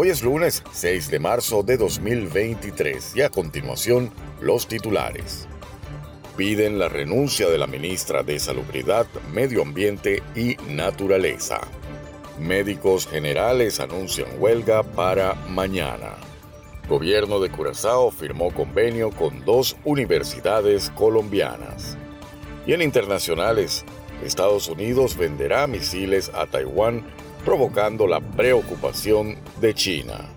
Hoy es lunes 6 de marzo de 2023 y a continuación los titulares. Piden la renuncia de la ministra de Salubridad, Medio Ambiente y Naturaleza. Médicos generales anuncian huelga para mañana. Gobierno de Curazao firmó convenio con dos universidades colombianas. Y en internacionales, Estados Unidos venderá misiles a Taiwán provocando la preocupación de China.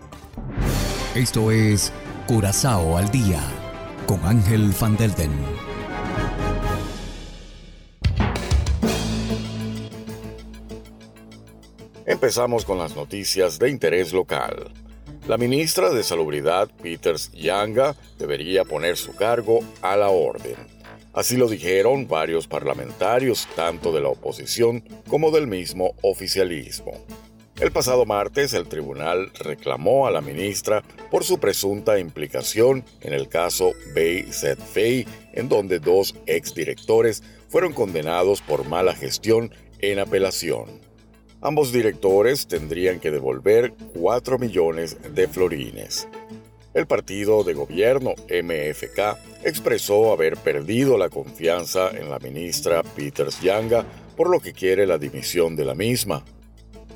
Esto es Curazao al día con Ángel Van Delden. Empezamos con las noticias de interés local. La ministra de Salubridad, Peters Yanga, debería poner su cargo a la orden. Así lo dijeron varios parlamentarios, tanto de la oposición como del mismo oficialismo. El pasado martes el tribunal reclamó a la ministra por su presunta implicación en el caso Bay en donde dos exdirectores fueron condenados por mala gestión en apelación. Ambos directores tendrían que devolver 4 millones de florines. El partido de gobierno MFK expresó haber perdido la confianza en la ministra Peters Yanga, por lo que quiere la dimisión de la misma.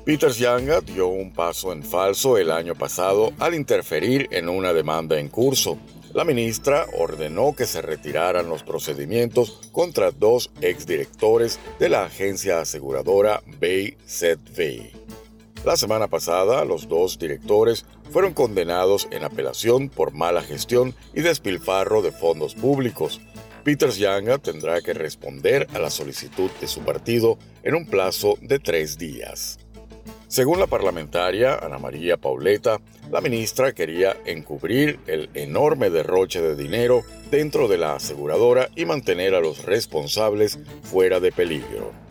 Peters Yanga dio un paso en falso el año pasado al interferir en una demanda en curso. La ministra ordenó que se retiraran los procedimientos contra dos exdirectores de la agencia aseguradora Bay la semana pasada, los dos directores fueron condenados en apelación por mala gestión y despilfarro de fondos públicos. Peters Yanga tendrá que responder a la solicitud de su partido en un plazo de tres días. Según la parlamentaria Ana María Pauleta, la ministra quería encubrir el enorme derroche de dinero dentro de la aseguradora y mantener a los responsables fuera de peligro.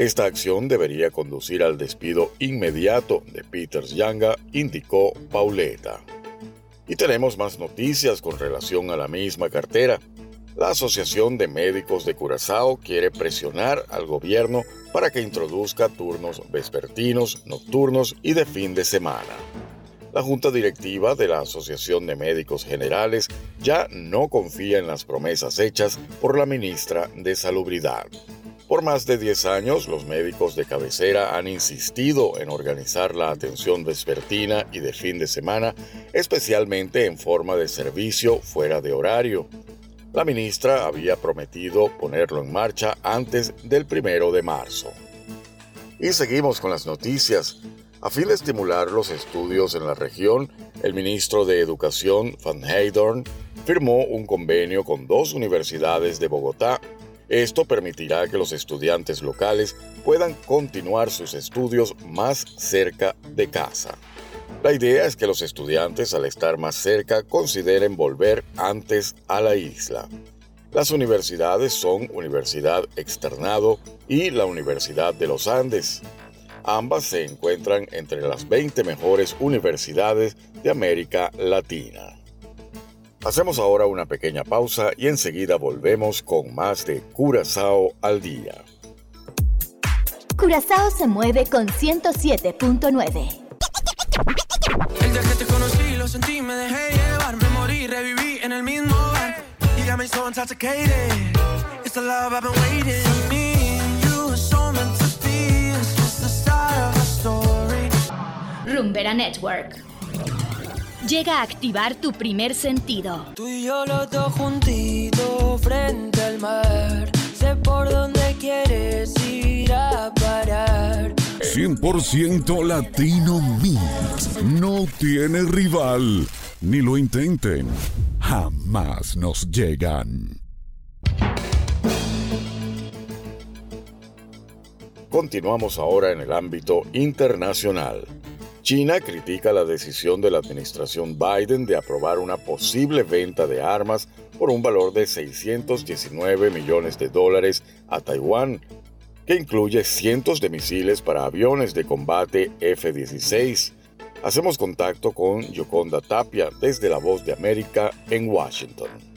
Esta acción debería conducir al despido inmediato de Peters Yanga, indicó Pauleta. Y tenemos más noticias con relación a la misma cartera. La Asociación de Médicos de Curazao quiere presionar al gobierno para que introduzca turnos vespertinos, nocturnos y de fin de semana. La Junta Directiva de la Asociación de Médicos Generales ya no confía en las promesas hechas por la ministra de Salubridad. Por más de 10 años, los médicos de cabecera han insistido en organizar la atención vespertina y de fin de semana, especialmente en forma de servicio fuera de horario. La ministra había prometido ponerlo en marcha antes del primero de marzo. Y seguimos con las noticias. A fin de estimular los estudios en la región, el ministro de Educación, Van Heydorn, firmó un convenio con dos universidades de Bogotá esto permitirá que los estudiantes locales puedan continuar sus estudios más cerca de casa. La idea es que los estudiantes al estar más cerca consideren volver antes a la isla. Las universidades son Universidad Externado y la Universidad de los Andes. Ambas se encuentran entre las 20 mejores universidades de América Latina. Hacemos ahora una pequeña pausa y enseguida volvemos con más de Curazao al día. Curazao se mueve con 107.9. El día que te conocí, lo sentí, me dejé llevar, me morí, reviví en el mismo bar. You got me so intoxicated. It's the love I've been waiting. For me, you so meant to be. It's just the start of a story. Rumbera Network llega a activar tu primer sentido. Tú y yo los dos juntitos frente al mar. Sé por dónde quieres ir a parar. 100% Latino Mix. No tiene rival. Ni lo intenten. Jamás nos llegan. Continuamos ahora en el ámbito internacional. China critica la decisión de la administración Biden de aprobar una posible venta de armas por un valor de 619 millones de dólares a Taiwán, que incluye cientos de misiles para aviones de combate F-16. Hacemos contacto con Yoconda Tapia desde La Voz de América en Washington.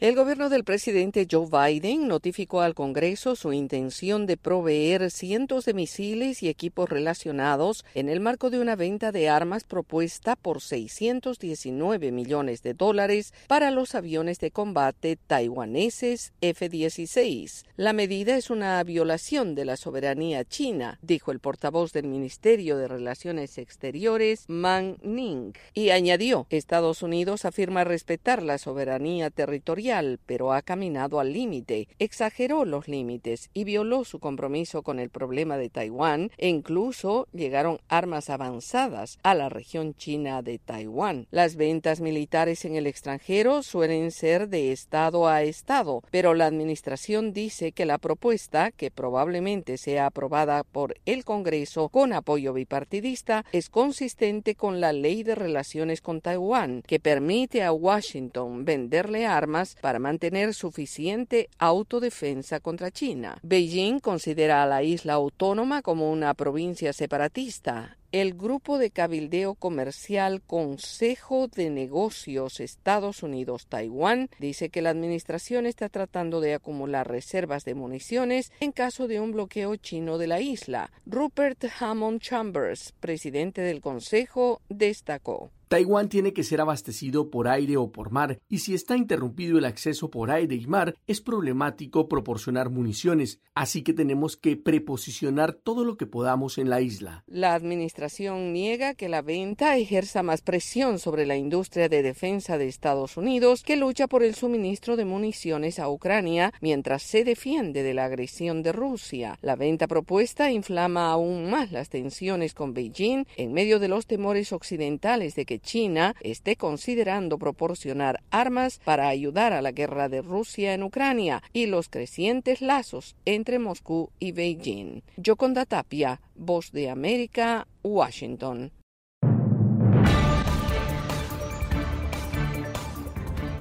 El gobierno del presidente Joe Biden notificó al Congreso su intención de proveer cientos de misiles y equipos relacionados en el marco de una venta de armas propuesta por 619 millones de dólares para los aviones de combate taiwaneses F-16. La medida es una violación de la soberanía china, dijo el portavoz del Ministerio de Relaciones Exteriores, Man Ning, y añadió, Estados Unidos afirma respetar la soberanía territorial pero ha caminado al límite, exageró los límites y violó su compromiso con el problema de Taiwán e incluso llegaron armas avanzadas a la región china de Taiwán. Las ventas militares en el extranjero suelen ser de estado a estado, pero la administración dice que la propuesta, que probablemente sea aprobada por el Congreso con apoyo bipartidista, es consistente con la ley de relaciones con Taiwán, que permite a Washington venderle armas para mantener suficiente autodefensa contra China. Beijing considera a la isla autónoma como una provincia separatista el grupo de cabildeo comercial Consejo de Negocios Estados Unidos-Taiwán dice que la administración está tratando de acumular reservas de municiones en caso de un bloqueo chino de la isla. Rupert Hammond Chambers, presidente del Consejo, destacó. Taiwán tiene que ser abastecido por aire o por mar, y si está interrumpido el acceso por aire y mar, es problemático proporcionar municiones, así que tenemos que preposicionar todo lo que podamos en la isla. La administración niega que la venta ejerza más presión sobre la industria de defensa de Estados Unidos, que lucha por el suministro de municiones a Ucrania mientras se defiende de la agresión de Rusia. La venta propuesta inflama aún más las tensiones con Beijing en medio de los temores occidentales de que China esté considerando proporcionar armas para ayudar a la guerra de Rusia en Ucrania y los crecientes lazos entre Moscú y Beijing. Yoconda Tapia, Voz de América, Washington.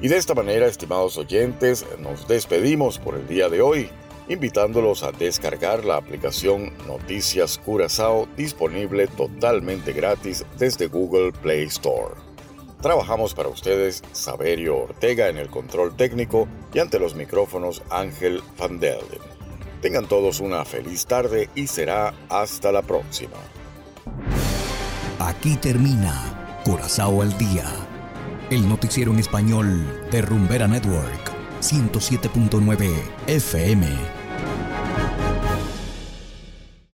Y de esta manera, estimados oyentes, nos despedimos por el día de hoy invitándolos a descargar la aplicación Noticias Curazao disponible totalmente gratis desde Google Play Store. Trabajamos para ustedes Saberio Ortega en el control técnico y ante los micrófonos Ángel Van. Tengan todos una feliz tarde y será hasta la próxima. Aquí termina Curazao al día, el noticiero en español de Rumbera Network 107.9 FM.